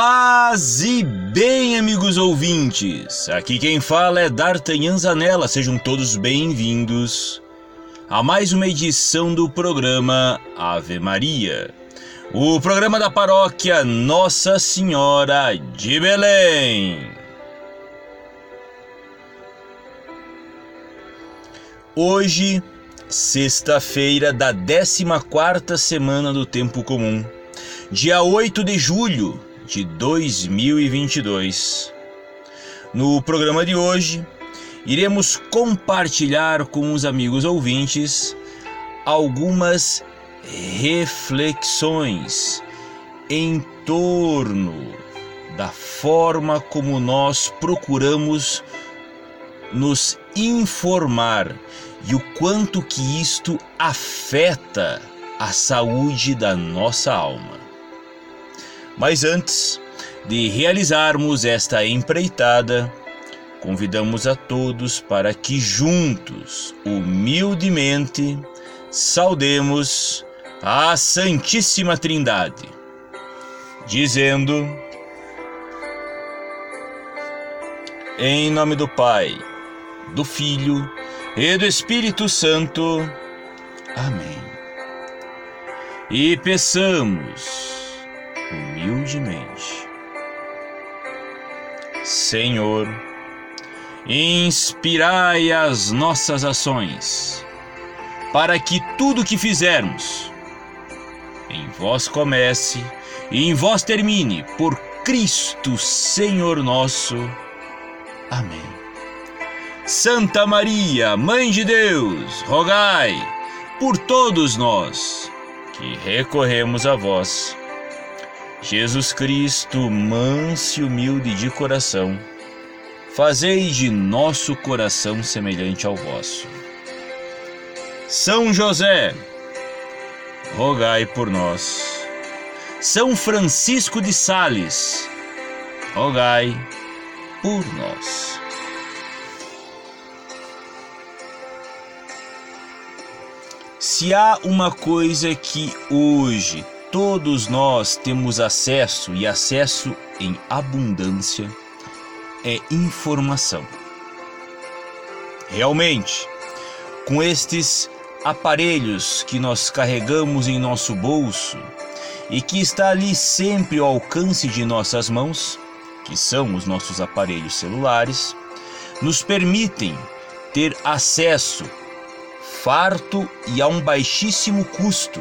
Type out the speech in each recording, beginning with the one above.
Paz e bem, amigos ouvintes! Aqui quem fala é D'Artagnan Zanella, sejam todos bem-vindos a mais uma edição do programa Ave Maria, o programa da paróquia Nossa Senhora de Belém. Hoje, sexta-feira da 14ª semana do Tempo Comum, dia 8 de julho de 2022. No programa de hoje, iremos compartilhar com os amigos ouvintes algumas reflexões em torno da forma como nós procuramos nos informar e o quanto que isto afeta a saúde da nossa alma. Mas antes de realizarmos esta empreitada, convidamos a todos para que juntos, humildemente, saudemos a Santíssima Trindade, dizendo: Em nome do Pai, do Filho e do Espírito Santo. Amém. E peçamos humildemente. Senhor, inspirai as nossas ações, para que tudo que fizermos em vós comece e em vós termine, por Cristo Senhor nosso. Amém. Santa Maria, Mãe de Deus, rogai por todos nós que recorremos a vós Jesus Cristo, manso e humilde de coração, fazei de nosso coração semelhante ao vosso. São José, rogai por nós. São Francisco de Sales, rogai por nós. Se há uma coisa que hoje todos nós temos acesso e acesso em abundância é informação. Realmente, com estes aparelhos que nós carregamos em nosso bolso e que está ali sempre ao alcance de nossas mãos, que são os nossos aparelhos celulares, nos permitem ter acesso farto e a um baixíssimo custo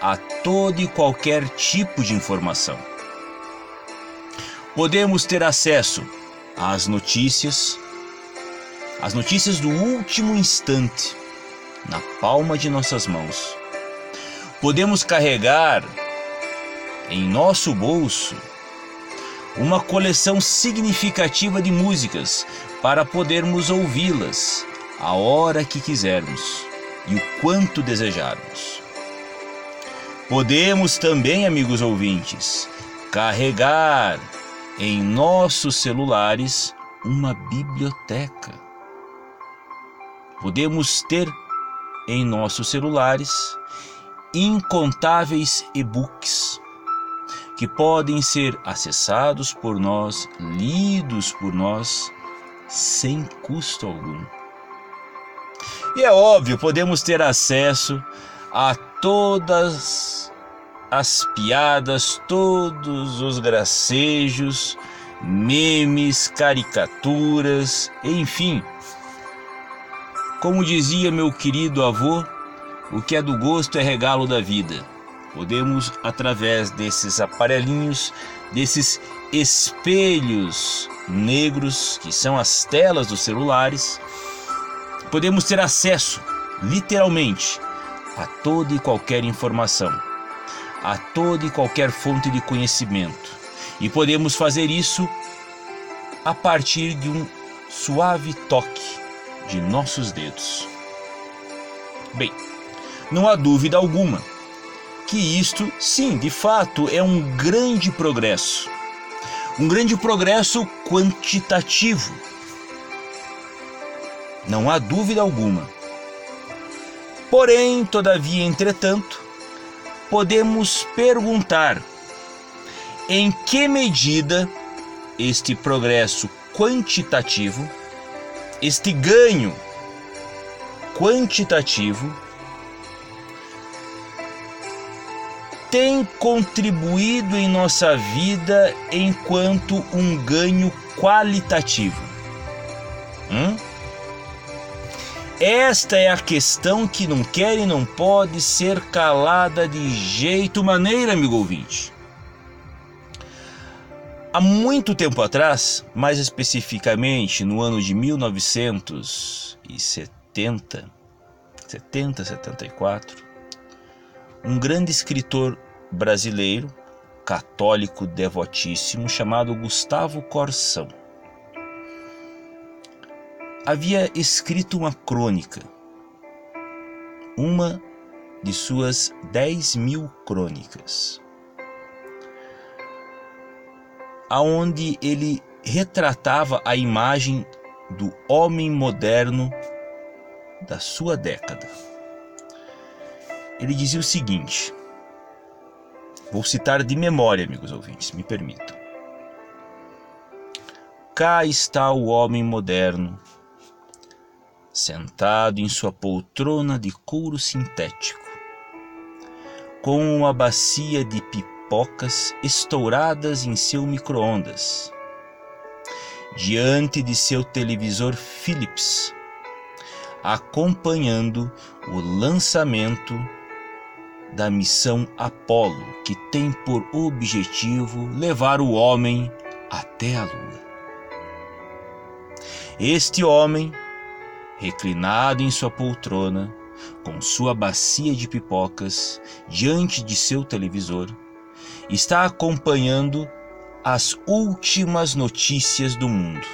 a todo e qualquer tipo de informação. Podemos ter acesso às notícias, as notícias do último instante, na palma de nossas mãos. Podemos carregar em nosso bolso uma coleção significativa de músicas para podermos ouvi-las a hora que quisermos e o quanto desejarmos. Podemos também, amigos ouvintes, carregar em nossos celulares uma biblioteca. Podemos ter em nossos celulares incontáveis e-books que podem ser acessados por nós, lidos por nós, sem custo algum. E é óbvio, podemos ter acesso a todas as piadas, todos os gracejos, memes, caricaturas, enfim. Como dizia meu querido avô, o que é do gosto é regalo da vida. Podemos, através desses aparelhinhos, desses espelhos negros, que são as telas dos celulares, podemos ter acesso, literalmente, a toda e qualquer informação, a toda e qualquer fonte de conhecimento. E podemos fazer isso a partir de um suave toque de nossos dedos. Bem, não há dúvida alguma que isto, sim, de fato, é um grande progresso. Um grande progresso quantitativo. Não há dúvida alguma. Porém, todavia, entretanto, podemos perguntar: em que medida este progresso quantitativo, este ganho quantitativo, tem contribuído em nossa vida enquanto um ganho qualitativo. Hum? Esta é a questão que não quer e não pode ser calada de jeito maneira, amigo ouvinte. Há muito tempo atrás, mais especificamente no ano de 1970, 70, 74, um grande escritor brasileiro, católico devotíssimo, chamado Gustavo Corsão, havia escrito uma crônica, uma de suas dez mil crônicas, aonde ele retratava a imagem do homem moderno da sua década. Ele dizia o seguinte: vou citar de memória, amigos ouvintes, me permitam. Cá está o homem moderno sentado em sua poltrona de couro sintético, com uma bacia de pipocas estouradas em seu micro-ondas, diante de seu televisor Philips, acompanhando o lançamento da missão Apollo, que tem por objetivo levar o homem até a Lua. Este homem reclinado em sua poltrona, com sua bacia de pipocas diante de seu televisor, está acompanhando as últimas notícias do mundo.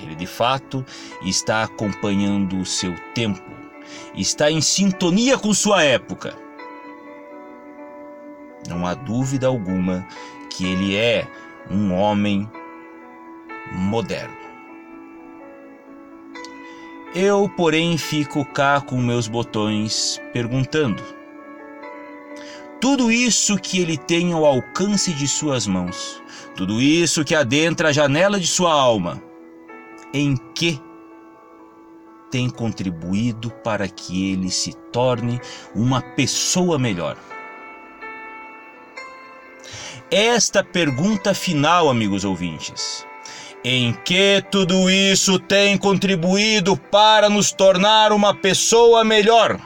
Ele de fato está acompanhando o seu tempo, está em sintonia com sua época. Não há dúvida alguma que ele é um homem moderno. Eu, porém, fico cá com meus botões perguntando. Tudo isso que ele tem ao alcance de suas mãos, tudo isso que adentra a janela de sua alma, em que tem contribuído para que ele se torne uma pessoa melhor? Esta pergunta final, amigos ouvintes, em que tudo isso tem contribuído para nos tornar uma pessoa melhor?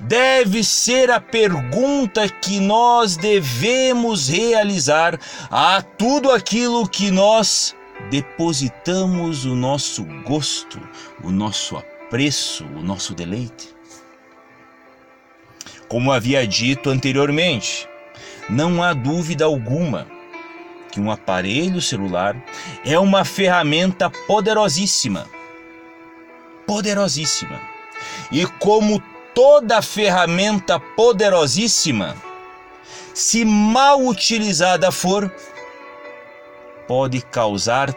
Deve ser a pergunta que nós devemos realizar a tudo aquilo que nós depositamos o nosso gosto, o nosso apreço, o nosso deleite. Como havia dito anteriormente, não há dúvida alguma que um aparelho celular é uma ferramenta poderosíssima. Poderosíssima. E como toda ferramenta poderosíssima, se mal utilizada for, pode causar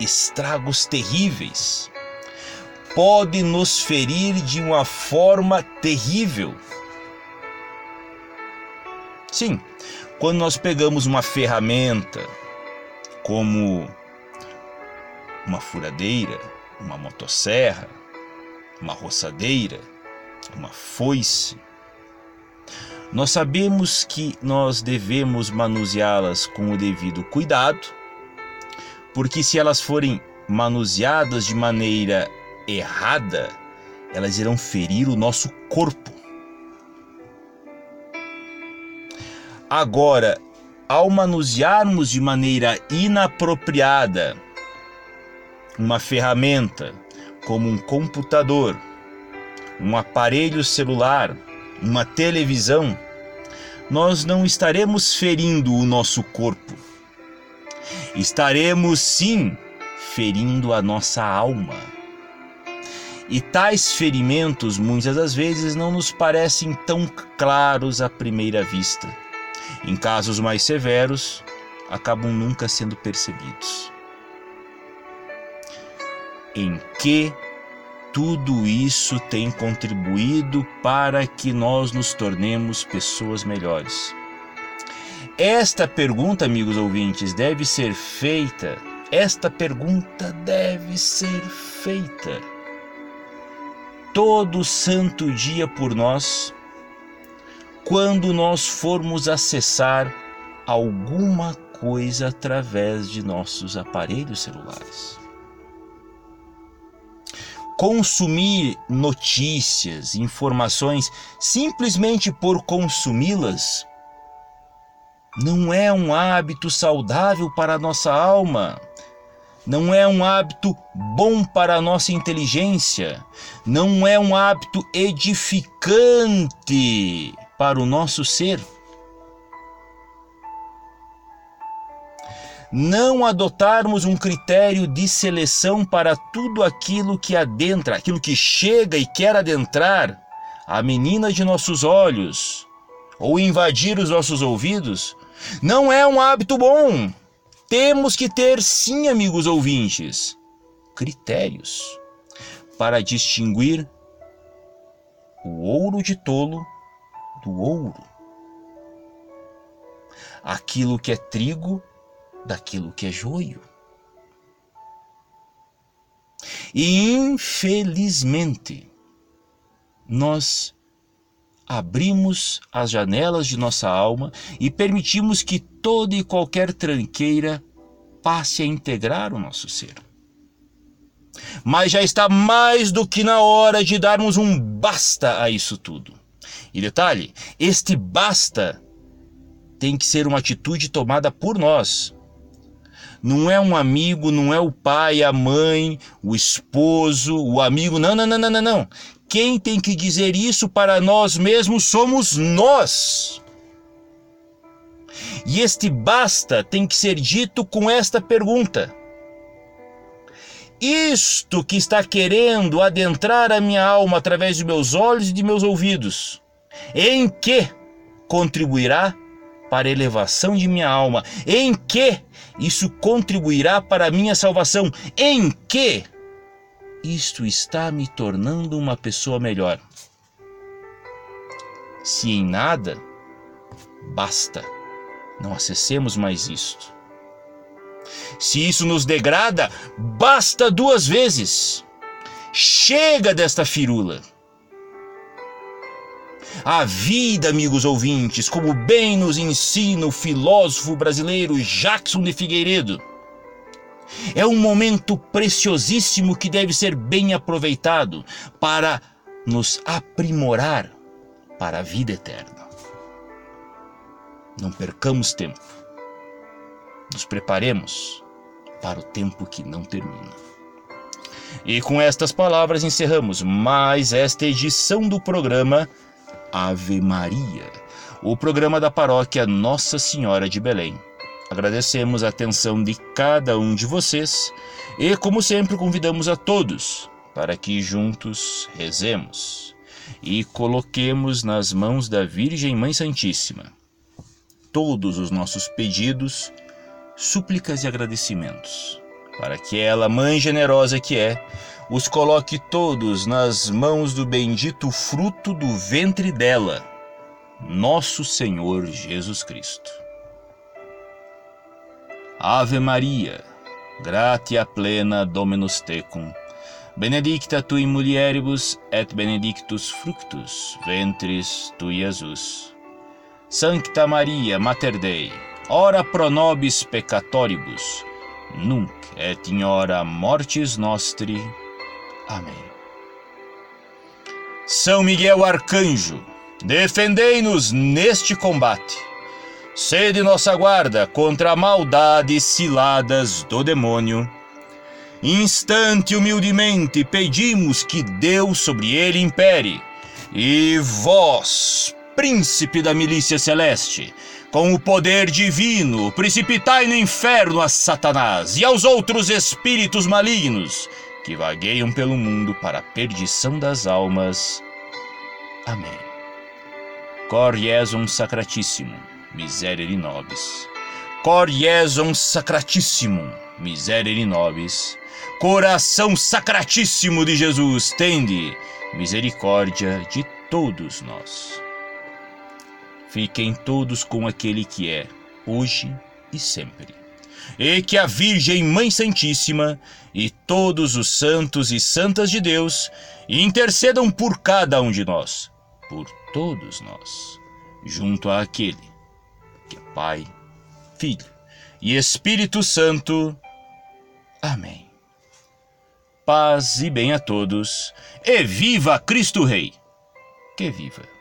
estragos terríveis. Pode nos ferir de uma forma terrível. Sim, quando nós pegamos uma ferramenta como uma furadeira, uma motosserra, uma roçadeira, uma foice, nós sabemos que nós devemos manuseá-las com o devido cuidado, porque se elas forem manuseadas de maneira errada, elas irão ferir o nosso corpo. Agora, ao manusearmos de maneira inapropriada uma ferramenta como um computador, um aparelho celular, uma televisão, nós não estaremos ferindo o nosso corpo. Estaremos sim ferindo a nossa alma. E tais ferimentos muitas das vezes não nos parecem tão claros à primeira vista em casos mais severos, acabam nunca sendo percebidos. Em que tudo isso tem contribuído para que nós nos tornemos pessoas melhores? Esta pergunta, amigos ouvintes, deve ser feita. Esta pergunta deve ser feita todo santo dia por nós, quando nós formos acessar alguma coisa através de nossos aparelhos celulares. Consumir notícias, informações simplesmente por consumi-las não é um hábito saudável para a nossa alma. Não é um hábito bom para a nossa inteligência, não é um hábito edificante para o nosso ser. Não adotarmos um critério de seleção para tudo aquilo que adentra, aquilo que chega e quer adentrar a menina de nossos olhos ou invadir os nossos ouvidos, não é um hábito bom. Temos que ter, sim, amigos ouvintes, critérios para distinguir o ouro de tolo do ouro. Aquilo que é trigo daquilo que é joio. E infelizmente, nós abrimos as janelas de nossa alma e permitimos que toda e qualquer tranqueira passe a integrar o nosso ser. Mas já está mais do que na hora de darmos um basta a isso tudo. E detalhe, este basta tem que ser uma atitude tomada por nós. Não é um amigo, não é o pai, a mãe, o esposo, o amigo. Não, não, não, não, não, não. Quem tem que dizer isso para nós mesmos somos nós. E este basta tem que ser dito com esta pergunta: Isto que está querendo adentrar a minha alma através de meus olhos e de meus ouvidos, em que contribuirá para a elevação de minha alma? Em que isso contribuirá para a minha salvação? Em que isto está me tornando uma pessoa melhor. Se em nada, basta, não acessemos mais isto. Se isso nos degrada, basta duas vezes. Chega desta firula. A vida, amigos ouvintes, como bem nos ensina o filósofo brasileiro Jackson de Figueiredo, é um momento preciosíssimo que deve ser bem aproveitado para nos aprimorar para a vida eterna. Não percamos tempo. Nos preparemos para o tempo que não termina. E com estas palavras encerramos mais esta edição do programa Ave Maria, o programa da paróquia Nossa Senhora de Belém. Agradecemos a atenção de cada um de vocês e, como sempre, convidamos a todos para que juntos rezemos e coloquemos nas mãos da Virgem Mãe Santíssima todos os nossos pedidos, súplicas e agradecimentos, para que ela, Mãe generosa que é, os coloque todos nas mãos do bendito fruto do ventre dela, nosso Senhor Jesus Cristo. Ave Maria, gratia plena Dominus tecum, benedicta tu in mulieribus et benedictus fructus ventris tui, Jesus. Sancta Maria, Mater Dei, ora pro nobis peccatoribus, nunc et in hora mortis nostri. Amém. São Miguel Arcanjo, defendei-nos neste combate Sede nossa guarda contra a maldade ciladas do demônio. Instante humildemente pedimos que Deus sobre ele impere. E vós, príncipe da milícia celeste, com o poder divino, precipitai no inferno a Satanás e aos outros espíritos malignos que vagueiam pelo mundo para a perdição das almas. Amém. Cor Jesum Sacratíssimo miserere nobis. Cor Jesum sacratissimum, miserere nobis. Coração sacratíssimo de Jesus, tende misericórdia de todos nós. Fiquem todos com aquele que é, hoje e sempre. E que a Virgem Mãe Santíssima e todos os santos e santas de Deus intercedam por cada um de nós, por todos nós, junto àquele que é Pai, Filho e Espírito Santo. Amém. Paz e bem a todos, e viva Cristo Rei! Que viva!